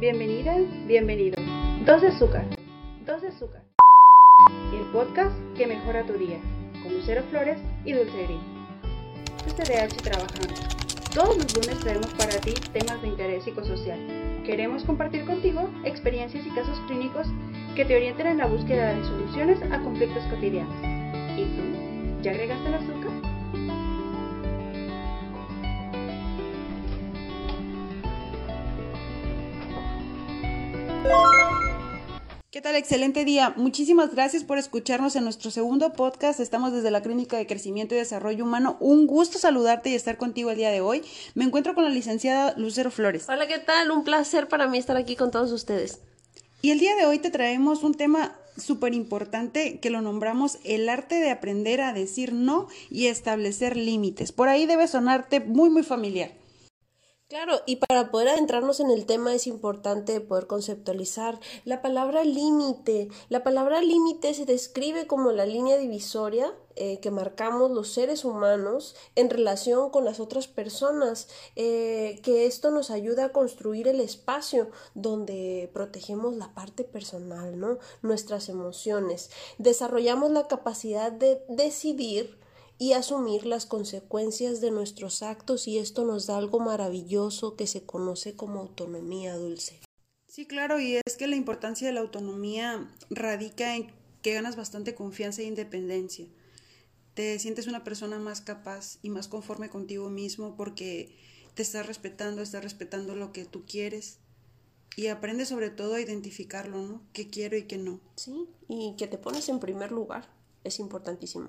Bienvenida, bienvenido. Dos de azúcar. Dos de azúcar. El podcast que mejora tu día. Con Lucero Flores y Dulce Gris. TDH trabajando. Todos los lunes traemos para ti temas de interés psicosocial. Queremos compartir contigo experiencias y casos clínicos que te orienten en la búsqueda de soluciones a conflictos cotidianos. ¿Y tú? ¿Ya agregaste el azúcar? ¿Qué tal? Excelente día. Muchísimas gracias por escucharnos en nuestro segundo podcast. Estamos desde la Clínica de Crecimiento y Desarrollo Humano. Un gusto saludarte y estar contigo el día de hoy. Me encuentro con la licenciada Lucero Flores. Hola, ¿qué tal? Un placer para mí estar aquí con todos ustedes. Y el día de hoy te traemos un tema súper importante que lo nombramos el arte de aprender a decir no y establecer límites. Por ahí debe sonarte muy, muy familiar. Claro, y para poder adentrarnos en el tema es importante poder conceptualizar la palabra límite. La palabra límite se describe como la línea divisoria eh, que marcamos los seres humanos en relación con las otras personas, eh, que esto nos ayuda a construir el espacio donde protegemos la parte personal, ¿no? Nuestras emociones. Desarrollamos la capacidad de decidir y asumir las consecuencias de nuestros actos y esto nos da algo maravilloso que se conoce como autonomía dulce. Sí, claro, y es que la importancia de la autonomía radica en que ganas bastante confianza e independencia. Te sientes una persona más capaz y más conforme contigo mismo porque te estás respetando, estás respetando lo que tú quieres y aprendes sobre todo a identificarlo, ¿no? ¿Qué quiero y qué no? Sí, y que te pones en primer lugar es importantísimo.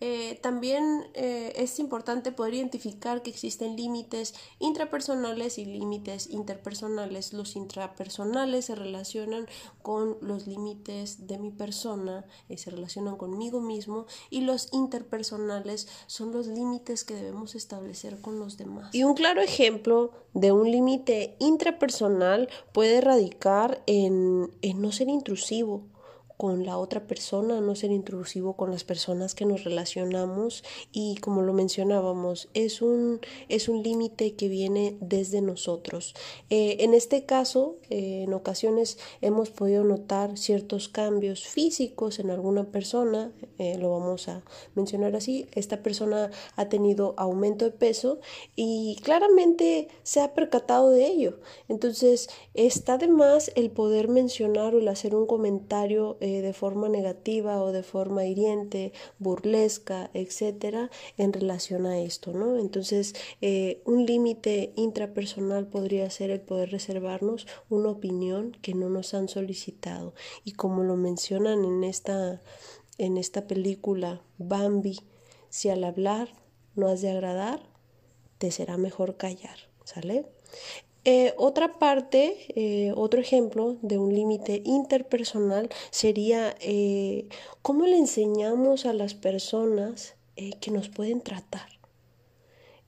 Eh, también eh, es importante poder identificar que existen límites intrapersonales y límites interpersonales. Los intrapersonales se relacionan con los límites de mi persona, y se relacionan conmigo mismo, y los interpersonales son los límites que debemos establecer con los demás. Y un claro ejemplo de un límite intrapersonal puede radicar en, en no ser intrusivo con la otra persona, no ser intrusivo con las personas que nos relacionamos y como lo mencionábamos, es un, es un límite que viene desde nosotros. Eh, en este caso, eh, en ocasiones hemos podido notar ciertos cambios físicos en alguna persona, eh, lo vamos a mencionar así, esta persona ha tenido aumento de peso y claramente se ha percatado de ello. Entonces, está de más el poder mencionar o el hacer un comentario eh, de forma negativa o de forma hiriente, burlesca, etcétera, en relación a esto, ¿no? Entonces, eh, un límite intrapersonal podría ser el poder reservarnos una opinión que no nos han solicitado. Y como lo mencionan en esta, en esta película, Bambi, si al hablar no has de agradar, te será mejor callar, ¿sale? Eh, otra parte, eh, otro ejemplo de un límite interpersonal sería eh, cómo le enseñamos a las personas que nos pueden tratar.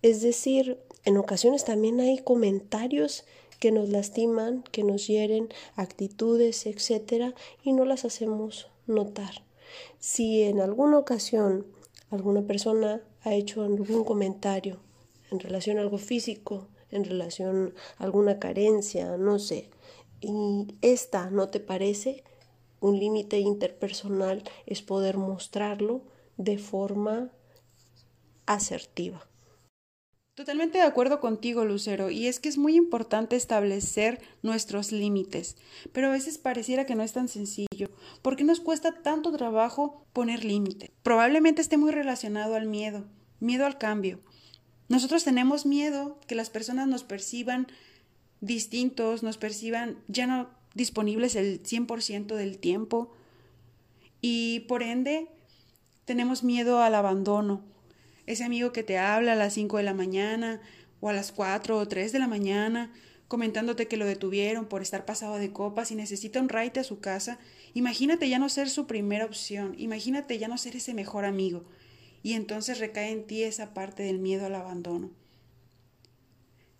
Es decir, en ocasiones también hay comentarios que nos lastiman, que nos hieren, actitudes, etcétera, y no las hacemos notar. Si en alguna ocasión alguna persona ha hecho algún comentario en relación a algo físico, en relación a alguna carencia, no sé, y esta no te parece, un límite interpersonal es poder mostrarlo de forma asertiva. Totalmente de acuerdo contigo, Lucero, y es que es muy importante establecer nuestros límites, pero a veces pareciera que no es tan sencillo. ¿Por qué nos cuesta tanto trabajo poner límites? Probablemente esté muy relacionado al miedo, miedo al cambio, nosotros tenemos miedo que las personas nos perciban distintos, nos perciban ya no disponibles el 100% del tiempo y por ende tenemos miedo al abandono. Ese amigo que te habla a las 5 de la mañana o a las 4 o 3 de la mañana comentándote que lo detuvieron por estar pasado de copas y necesita un ride a su casa, imagínate ya no ser su primera opción, imagínate ya no ser ese mejor amigo y entonces recae en ti esa parte del miedo al abandono.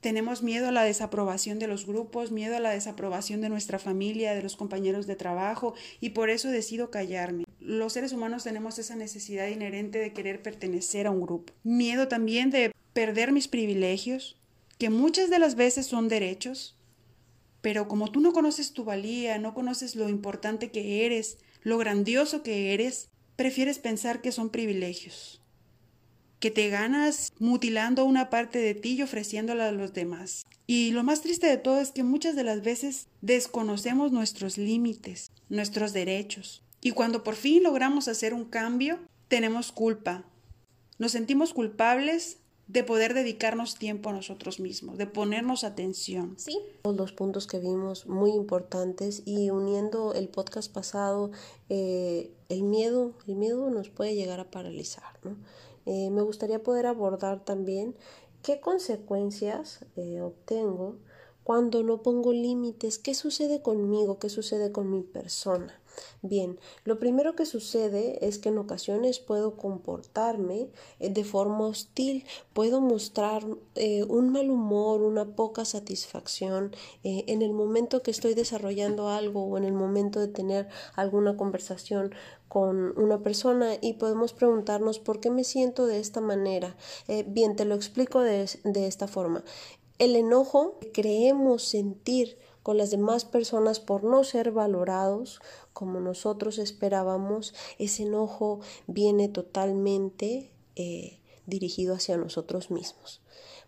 Tenemos miedo a la desaprobación de los grupos, miedo a la desaprobación de nuestra familia, de los compañeros de trabajo, y por eso decido callarme. Los seres humanos tenemos esa necesidad inherente de querer pertenecer a un grupo. Miedo también de perder mis privilegios, que muchas de las veces son derechos, Pero como tú no conoces tu valía, no conoces lo importante que eres, lo grandioso que eres, prefieres pensar que son privilegios, que te ganas mutilando una parte de ti y ofreciéndola a los demás. Y lo más triste de todo es que muchas de las veces desconocemos nuestros límites, nuestros derechos. Y cuando por fin logramos hacer un cambio, tenemos culpa. Nos sentimos culpables de poder dedicarnos tiempo a nosotros mismos, de ponernos atención. Sí, los puntos que vimos muy importantes y uniendo el podcast pasado, eh, el miedo, el miedo nos puede llegar a paralizar, ¿no? Eh, me gustaría poder abordar también qué consecuencias eh, obtengo cuando no pongo límites, qué sucede conmigo, qué sucede con mi persona. Bien, lo primero que sucede es que en ocasiones puedo comportarme eh, de forma hostil, puedo mostrar eh, un mal humor, una poca satisfacción eh, en el momento que estoy desarrollando algo o en el momento de tener alguna conversación con una persona y podemos preguntarnos por qué me siento de esta manera. bien, te lo explico de, de esta forma. El enojo creemos sentir con las demás personas por no ser valorados como nosotros esperábamos, ese enojo viene totalmente eh, dirigido hacia nosotros mismos.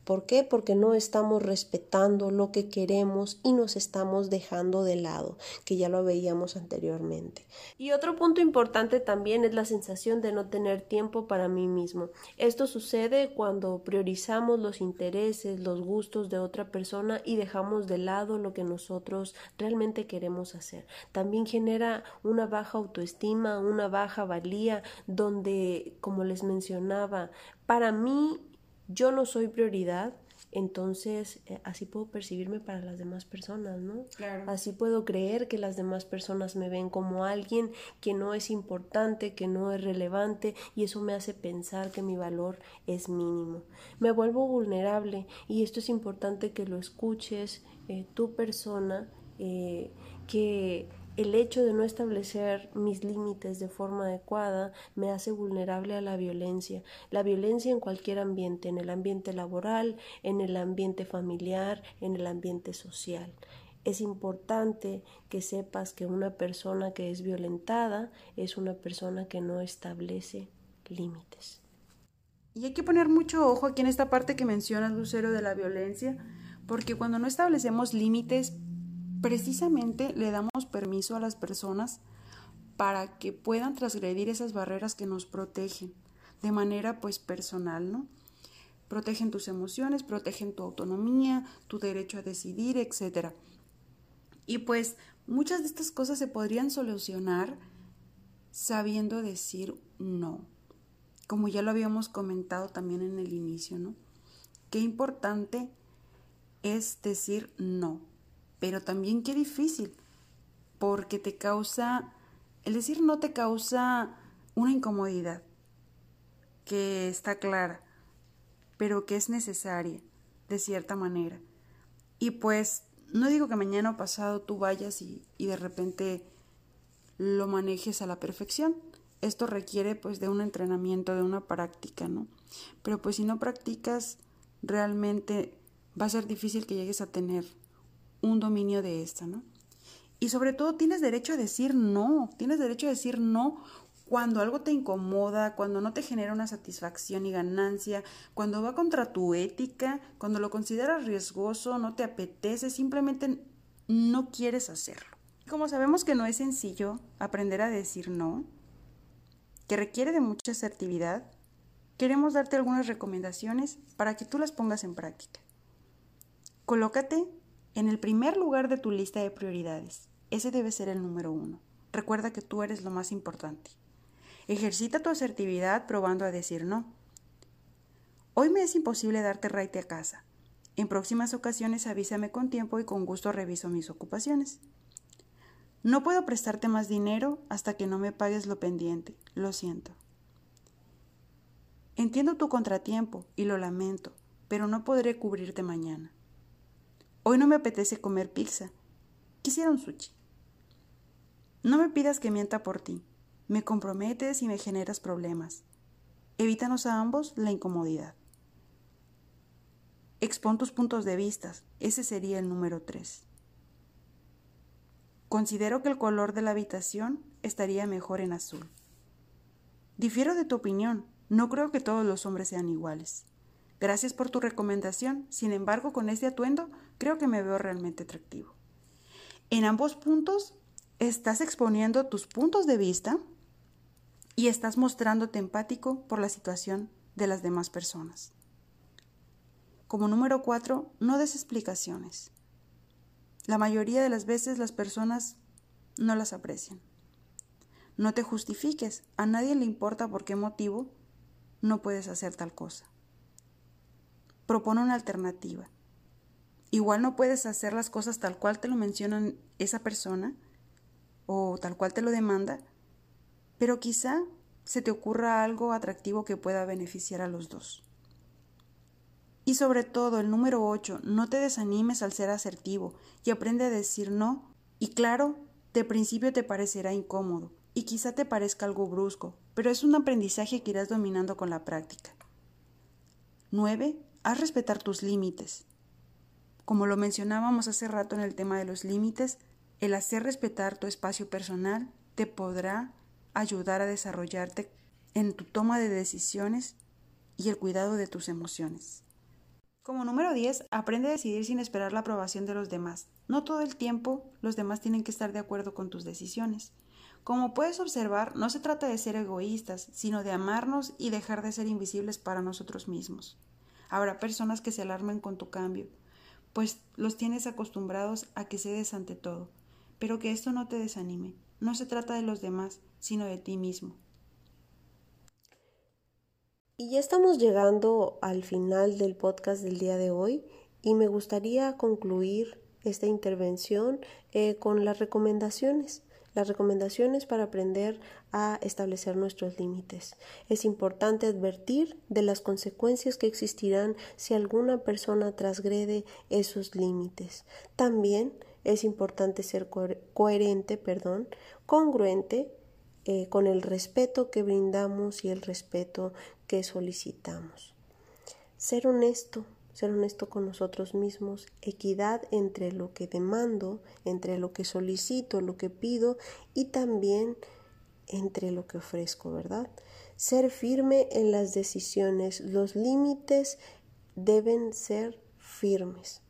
¿Por qué? Porque no estamos respetando lo que queremos y nos estamos dejando de lado, que ya lo veíamos anteriormente. Y otro punto importante también es la sensación de no tener tiempo para mí mismo. Esto sucede cuando priorizamos los intereses, los gustos de otra persona y dejamos de lado lo que nosotros realmente queremos hacer. También genera una baja autoestima, una baja valía, donde, como les mencionaba, para mí yo no soy prioridad, entonces eh, así puedo percibirme para las demás personas, ¿no? Claro. Así puedo creer que las demás personas me ven como alguien que no es importante, que no es relevante y eso me hace pensar que mi valor es mínimo. Me vuelvo vulnerable y esto es importante que lo escuches, eh, tu persona, eh, que el hecho de no establecer mis límites de forma adecuada me hace vulnerable a la violencia. La violencia en cualquier ambiente, en el ambiente laboral, en el ambiente familiar, en el ambiente social. Es importante que sepas que una persona que es violentada es una persona que no establece límites. Y hay que poner mucho ojo aquí en esta parte que mencionas, Lucero, de la violencia, porque cuando no establecemos límites, precisamente le damos permiso a las personas para que puedan transgredir esas barreras que nos protegen de manera pues personal, ¿no? Protegen tus emociones, protegen tu autonomía, tu derecho a decidir, etc. Y pues muchas de estas cosas se podrían solucionar sabiendo decir no, como ya lo habíamos comentado también en el inicio, ¿no? Qué importante es decir no pero también qué difícil, porque te causa, el decir no te causa una incomodidad que está clara, pero que es necesaria, de cierta manera. Y pues no digo que mañana o pasado tú vayas y, y de repente lo manejes a la perfección. Esto requiere pues de un entrenamiento, de una práctica, ¿no? Pero pues si no practicas, realmente va a ser difícil que llegues a tener un dominio de esta, ¿no? Y sobre todo tienes derecho a decir no, tienes derecho a decir no cuando algo te incomoda, cuando no te genera una satisfacción y ganancia, cuando va contra tu ética, cuando lo consideras riesgoso, no te apetece, simplemente no quieres hacerlo. Como sabemos que no es sencillo aprender a decir no, que requiere de mucha asertividad, queremos darte algunas recomendaciones para que tú las pongas en práctica. Colócate en el primer lugar de tu lista de prioridades. Ese debe ser el número uno. Recuerda que tú eres lo más importante. Ejercita tu asertividad probando a decir no. Hoy me es imposible darte raite a casa. En próximas ocasiones avísame con tiempo y con gusto reviso mis ocupaciones. No puedo prestarte más dinero hasta que no me pagues lo pendiente. Lo siento. Entiendo tu contratiempo y lo lamento, pero no podré cubrirte mañana. Hoy no me apetece comer pizza. Quisiera un sushi. No me pidas que mienta por ti. Me comprometes y me generas problemas. Evítanos a ambos la incomodidad. Expon tus puntos de vista. Ese sería el número tres. Considero que el color de la habitación estaría mejor en azul. Difiero de tu opinión. No creo que todos los hombres sean iguales. Gracias por tu recomendación. Sin embargo, con este atuendo creo que me veo realmente atractivo. En ambos puntos estás exponiendo tus puntos de vista y estás mostrándote empático por la situación de las demás personas. Como número cuatro, no des explicaciones. La mayoría de las veces las personas no las aprecian. No te justifiques, a nadie le importa por qué motivo no puedes hacer tal cosa. Propone una alternativa. Igual no puedes hacer las cosas tal cual te lo mencionan esa persona o tal cual te lo demanda, pero quizá se te ocurra algo atractivo que pueda beneficiar a los dos. Y sobre todo, el número 8, no te desanimes al ser asertivo y aprende a decir no. Y claro, de principio te parecerá incómodo y quizá te parezca algo brusco, pero es un aprendizaje que irás dominando con la práctica. 9. Haz respetar tus límites. Como lo mencionábamos hace rato en el tema de los límites, el hacer respetar tu espacio personal te podrá ayudar a desarrollarte en tu toma de decisiones y el cuidado de tus emociones. Como número 10, aprende a decidir sin esperar la aprobación de los demás. No todo el tiempo los demás tienen que estar de acuerdo con tus decisiones. Como puedes observar, no se trata de ser egoístas, sino de amarnos y dejar de ser invisibles para nosotros mismos. Habrá personas que se alarmen con tu cambio, pues los tienes acostumbrados a que cedes ante todo, pero que esto no te desanime. No se trata de los demás, sino de ti mismo. Y ya estamos llegando al final del podcast del día de hoy y me gustaría concluir esta intervención eh, con las recomendaciones. Las recomendaciones para aprender a establecer nuestros límites. Es importante advertir de las consecuencias que existirán si alguna persona transgrede esos límites. También es importante ser coherente, perdón, congruente eh, con el respeto que brindamos y el respeto que solicitamos. Ser honesto, ser honesto con nosotros mismos, equidad entre lo que demando, entre lo que solicito, lo que pido y también entre lo que ofrezco, ¿verdad? Ser firme en las decisiones, los límites deben ser firmes.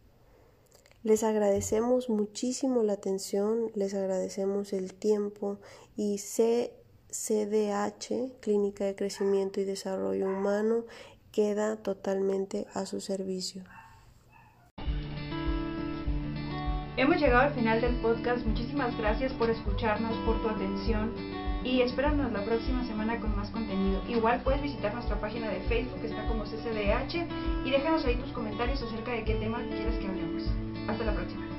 Les agradecemos muchísimo la atención, les agradecemos el tiempo y CDH, Clínica de Crecimiento y Desarrollo Humano, queda totalmente a su servicio. Hemos llegado al final del podcast. Muchísimas gracias por escucharnos, por tu atención y espéranos la próxima semana con más contenido. Igual puedes visitar nuestra página de Facebook, que está como CCDH, y déjanos ahí tus comentarios acerca de qué tema quieres que hablemos. Hasta la próxima.